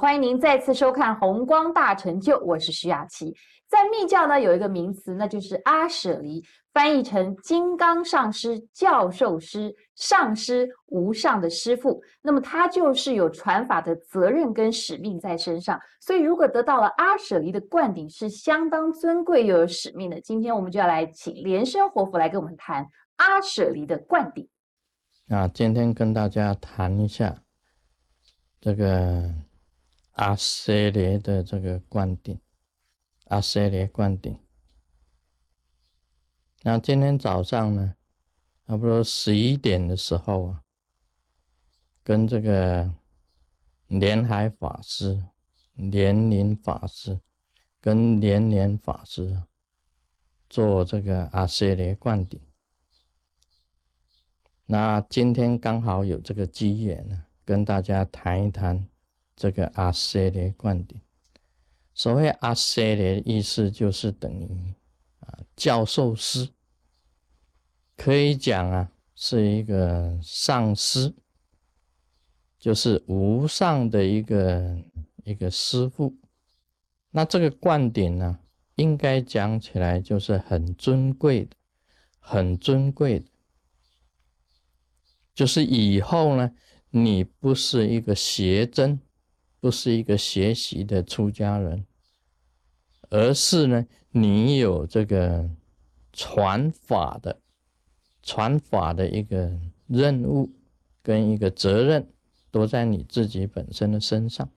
欢迎您再次收看《红光大成就》，我是徐雅琪。在密教呢，有一个名词，那就是阿舍离，翻译成金刚上师、教授师、上师、无上的师父。那么他就是有传法的责任跟使命在身上。所以，如果得到了阿舍离的灌顶，是相当尊贵又有使命的。今天我们就要来请莲生活佛来跟我们谈阿舍离的灌顶。啊，今天跟大家谈一下这个。阿舍离的这个灌顶，阿舍离灌顶。那今天早上呢，差不多十一点的时候啊，跟这个莲海法师、莲林法师跟莲莲法师做这个阿舍离灌顶。那今天刚好有这个机缘呢，跟大家谈一谈。这个阿舍离灌顶，所谓阿舍离的意思就是等于啊教授师，可以讲啊是一个上师，就是无上的一个一个师傅。那这个灌顶呢，应该讲起来就是很尊贵的，很尊贵的，就是以后呢，你不是一个邪真。不是一个学习的出家人，而是呢，你有这个传法的、传法的一个任务跟一个责任，都在你自己本身的身上。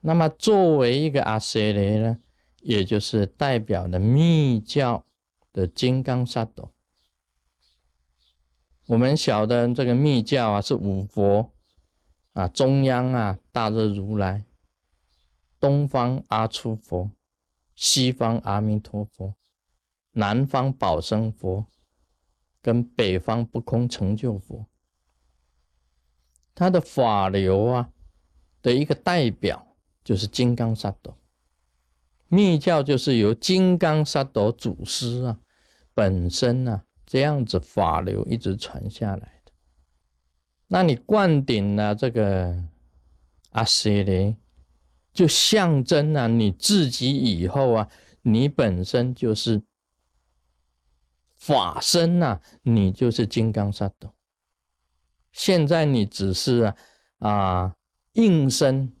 那么，作为一个阿舍雷呢，也就是代表的密教的金刚萨埵。我们晓得这个密教啊，是五佛。啊，中央啊，大日如来，东方阿出佛，西方阿弥陀佛，南方宝生佛，跟北方不空成就佛，他的法流啊的一个代表就是金刚萨埵，密教就是由金刚萨埵祖师啊本身啊这样子法流一直传下来。那你灌顶了这个阿舍离，就象征了你自己以后啊，你本身就是法身呐，你就是金刚萨埵。现在你只是啊啊应身，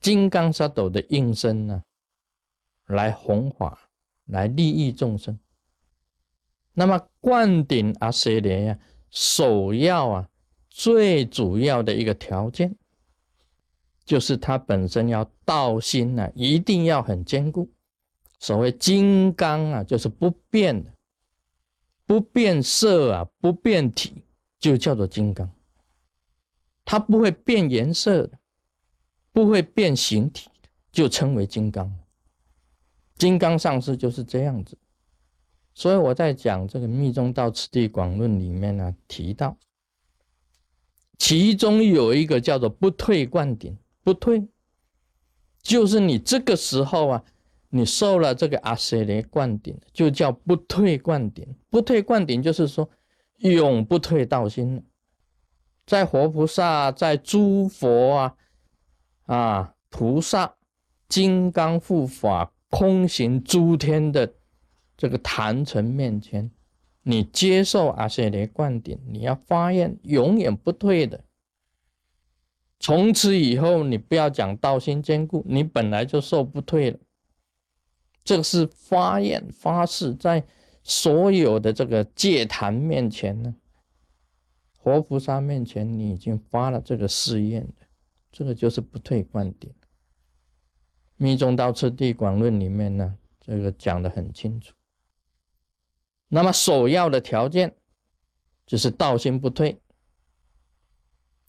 金刚萨埵的应身呢，来弘法，来利益众生。那么灌顶阿舍离呀，首要啊。最主要的一个条件，就是它本身要道心呢，一定要很坚固。所谓金刚啊，就是不变的，不变色啊，不变体，就叫做金刚。它不会变颜色的，不会变形体的，就称为金刚。金刚上师就是这样子。所以我在讲这个《密宗道次第广论》里面呢，提到。其中有一个叫做不退灌顶，不退，就是你这个时候啊，你受了这个阿舍离灌顶，就叫不退灌顶。不退灌顶就是说，永不退道心在活菩萨，在诸佛啊，啊菩萨，金刚护法，空行诸天的这个坛城面前。你接受阿舍离灌顶，你要发愿永远不退的。从此以后，你不要讲道心坚固，你本来就受不退了。这个是发愿发誓，在所有的这个戒坛面前呢，活菩萨面前，你已经发了这个誓愿的，这个就是不退灌顶。密宗道次第广论里面呢，这个讲的很清楚。那么首要的条件就是道心不退，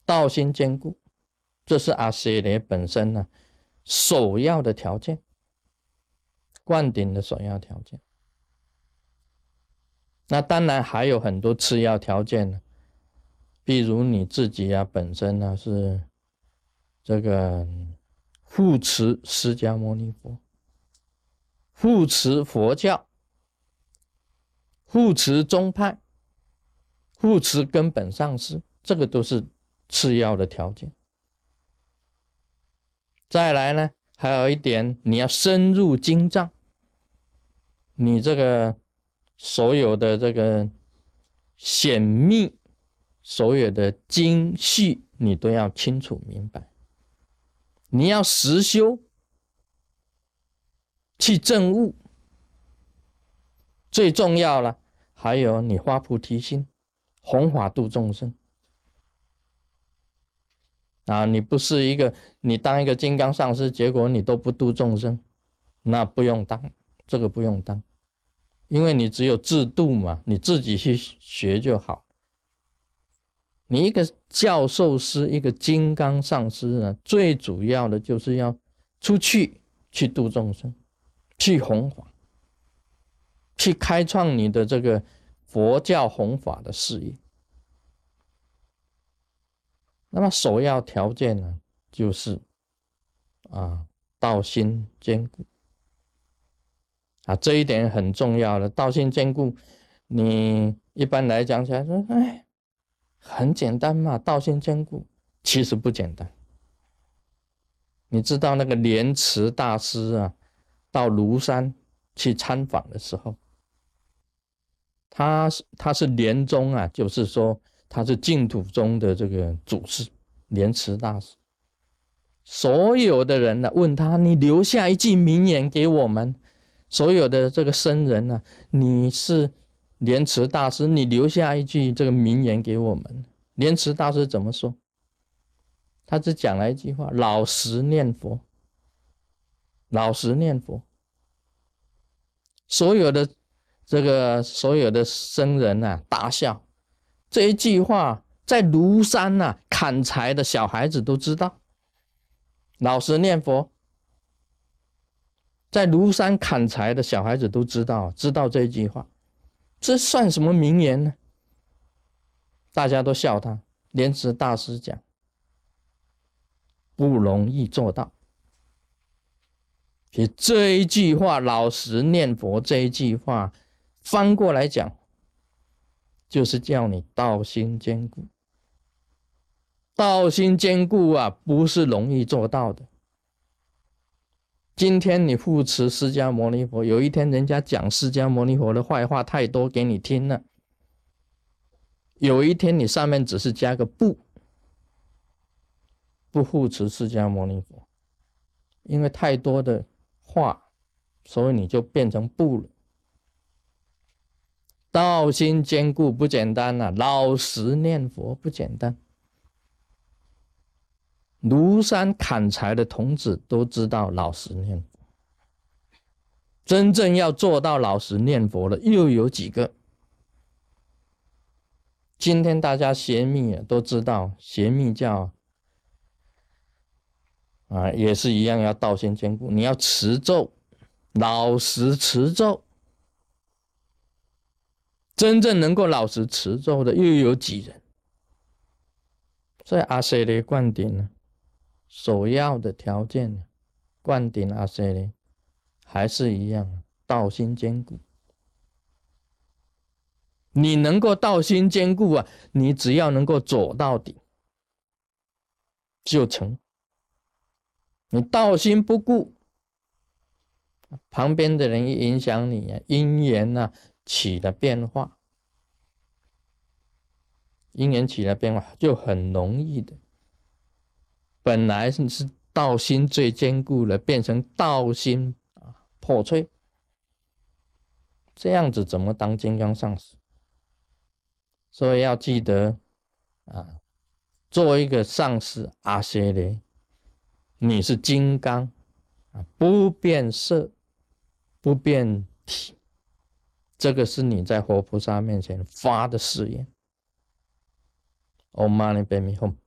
道心坚固，这是阿舍离本身呢首要的条件，灌顶的首要条件。那当然还有很多次要条件呢，比如你自己啊本身呢是这个护持释迦牟尼佛，护持佛教。护持宗派，护持根本上师，这个都是次要的条件。再来呢，还有一点，你要深入经藏，你这个所有的这个显密，所有的精细，你都要清楚明白。你要实修，去证悟。最重要了，还有你发菩提心，弘法度众生。啊，你不是一个，你当一个金刚上师，结果你都不度众生，那不用当，这个不用当，因为你只有自度嘛，你自己去学就好。你一个教授师，一个金刚上师呢，最主要的就是要出去去度众生，去弘法，去开创你的这个佛教弘法的事业。那么首要条件呢，就是啊，道心坚固啊，这一点很重要的。道心坚固，你一般来讲起来说，哎，很简单嘛，道心坚固，其实不简单。你知道那个莲池大师啊，到庐山去参访的时候，他是他是莲宗啊，就是说。他是净土中的这个祖师莲池大师，所有的人呢问他：“你留下一句名言给我们。”所有的这个僧人呢，你是莲池大师，你留下一句这个名言给我们。莲池大师怎么说？他只讲了一句话：“老实念佛，老实念佛。”所有的这个所有的僧人啊，大笑。这一句话在庐山呐砍柴的小孩子都知道，老实念佛。在庐山砍柴的小孩子都知道，知道这一句话，这算什么名言呢？大家都笑他。莲池大师讲，不容易做到。其实这一句话“老实念佛”这一句话，翻过来讲。就是叫你道心坚固，道心坚固啊，不是容易做到的。今天你护持释迦牟尼佛，有一天人家讲释迦牟尼佛的坏话太多给你听了，有一天你上面只是加个不，不护持释迦牟尼佛，因为太多的话，所以你就变成不了。道心坚固不简单呐，老实念佛不简单。庐山砍柴的童子都知道老实念佛，真正要做到老实念佛的又有几个？今天大家学密，都知道学密教啊，也是一样要道心坚固，你要持咒，老实持咒。真正能够老实持咒的又有几人？所以阿舍利灌顶呢，首要的条件呢，灌顶阿舍利还是一样，道心坚固。你能够道心坚固啊，你只要能够走到底就成。你道心不固，旁边的人一影响你啊，因缘呐。起了变化，因缘起来变化就很容易的。本来是是道心最坚固的，变成道心啊破碎，这样子怎么当金刚上师？所以要记得啊，做一个上师阿些咧，你是金刚啊，不变色，不变体。这个是你在活菩萨面前发的誓言。Om Mani Padme Hum。